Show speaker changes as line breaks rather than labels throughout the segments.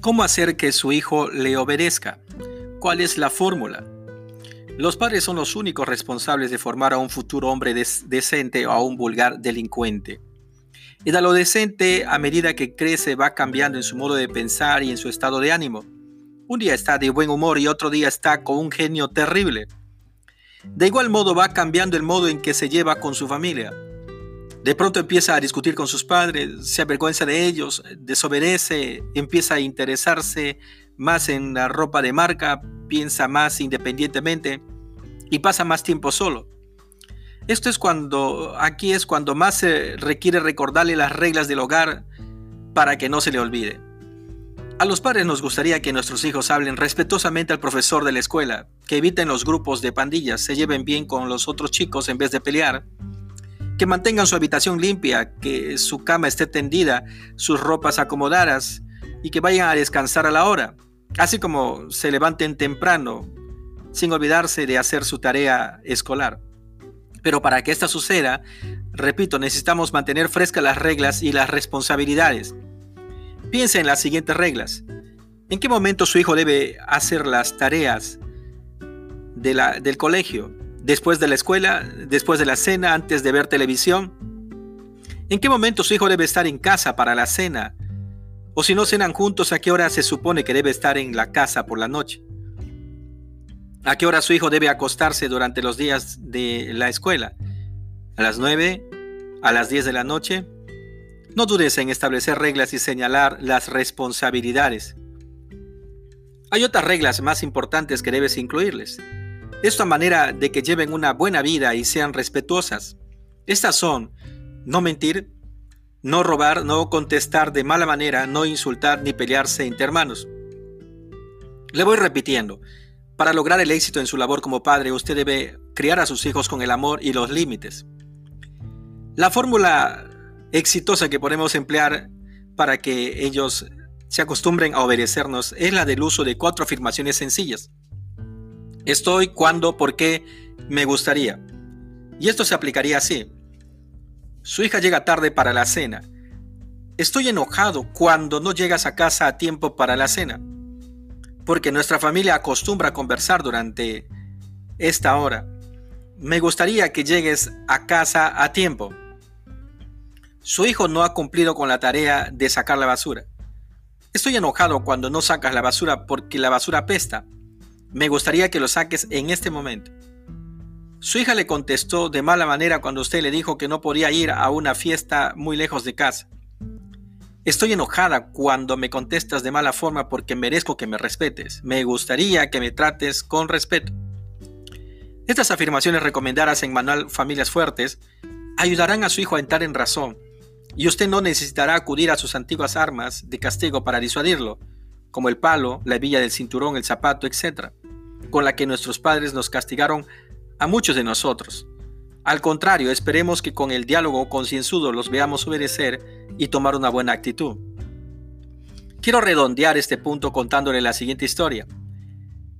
¿Cómo hacer que su hijo le obedezca? ¿Cuál es la fórmula? Los padres son los únicos responsables de formar a un futuro hombre decente o a un vulgar delincuente. El adolescente, a medida que crece, va cambiando en su modo de pensar y en su estado de ánimo. Un día está de buen humor y otro día está con un genio terrible. De igual modo va cambiando el modo en que se lleva con su familia. De pronto empieza a discutir con sus padres, se avergüenza de ellos, desobedece, empieza a interesarse más en la ropa de marca, piensa más independientemente y pasa más tiempo solo. Esto es cuando, aquí es cuando más se requiere recordarle las reglas del hogar para que no se le olvide. A los padres nos gustaría que nuestros hijos hablen respetuosamente al profesor de la escuela, que eviten los grupos de pandillas, se lleven bien con los otros chicos en vez de pelear, que mantengan su habitación limpia, que su cama esté tendida, sus ropas acomodadas y que vayan a descansar a la hora, así como se levanten temprano, sin olvidarse de hacer su tarea escolar. Pero para que esto suceda, repito, necesitamos mantener frescas las reglas y las responsabilidades. Piense en las siguientes reglas. ¿En qué momento su hijo debe hacer las tareas del colegio? Después de la escuela, después de la cena, antes de ver televisión? ¿En qué momento su hijo debe estar en casa para la cena? O si no cenan juntos, ¿a qué hora se supone que debe estar en la casa por la noche? ¿A qué hora su hijo debe acostarse durante los días de la escuela? ¿A las 9? ¿A las 10 de la noche? No dudes en establecer reglas y señalar las responsabilidades. Hay otras reglas más importantes que debes incluirles. Esto a manera de que lleven una buena vida y sean respetuosas. Estas son no mentir, no robar, no contestar de mala manera, no insultar ni pelearse entre hermanos. Le voy repitiendo. Para lograr el éxito en su labor como padre, usted debe criar a sus hijos con el amor y los límites. La fórmula exitosa que podemos emplear para que ellos se acostumbren a obedecernos es la del uso de cuatro afirmaciones sencillas. Estoy, cuando, por qué, me gustaría. Y esto se aplicaría así. Su hija llega tarde para la cena. Estoy enojado cuando no llegas a casa a tiempo para la cena. Porque nuestra familia acostumbra a conversar durante esta hora. Me gustaría que llegues a casa a tiempo. Su hijo no ha cumplido con la tarea de sacar la basura. Estoy enojado cuando no sacas la basura porque la basura pesta. Me gustaría que lo saques en este momento. Su hija le contestó de mala manera cuando usted le dijo que no podía ir a una fiesta muy lejos de casa. Estoy enojada cuando me contestas de mala forma porque merezco que me respetes. Me gustaría que me trates con respeto. Estas afirmaciones recomendadas en Manual Familias Fuertes ayudarán a su hijo a entrar en razón y usted no necesitará acudir a sus antiguas armas de castigo para disuadirlo, como el palo, la hebilla del cinturón, el zapato, etc con la que nuestros padres nos castigaron a muchos de nosotros. Al contrario, esperemos que con el diálogo concienzudo los veamos obedecer y tomar una buena actitud. Quiero redondear este punto contándole la siguiente historia.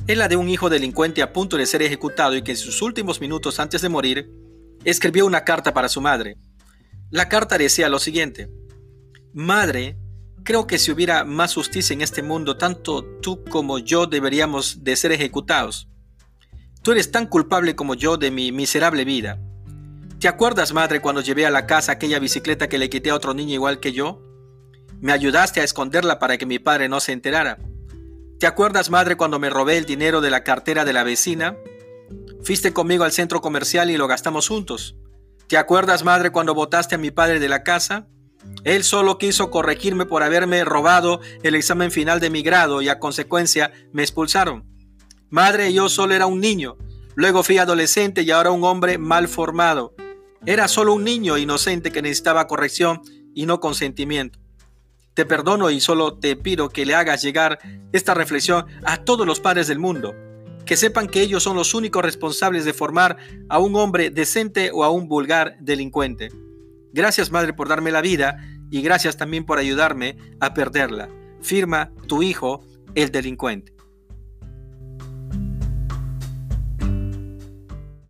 Es la de un hijo delincuente a punto de ser ejecutado y que en sus últimos minutos antes de morir, escribió una carta para su madre. La carta decía lo siguiente. Madre, Creo que si hubiera más justicia en este mundo, tanto tú como yo deberíamos de ser ejecutados. Tú eres tan culpable como yo de mi miserable vida. ¿Te acuerdas, madre, cuando llevé a la casa aquella bicicleta que le quité a otro niño igual que yo? Me ayudaste a esconderla para que mi padre no se enterara. ¿Te acuerdas, madre, cuando me robé el dinero de la cartera de la vecina? Fuiste conmigo al centro comercial y lo gastamos juntos. ¿Te acuerdas, madre, cuando botaste a mi padre de la casa? Él solo quiso corregirme por haberme robado el examen final de mi grado y a consecuencia me expulsaron. Madre, yo solo era un niño. Luego fui adolescente y ahora un hombre mal formado. Era solo un niño inocente que necesitaba corrección y no consentimiento. Te perdono y solo te pido que le hagas llegar esta reflexión a todos los padres del mundo, que sepan que ellos son los únicos responsables de formar a un hombre decente o a un vulgar delincuente. Gracias Madre por darme la vida y gracias también por ayudarme a perderla. Firma tu hijo, el delincuente.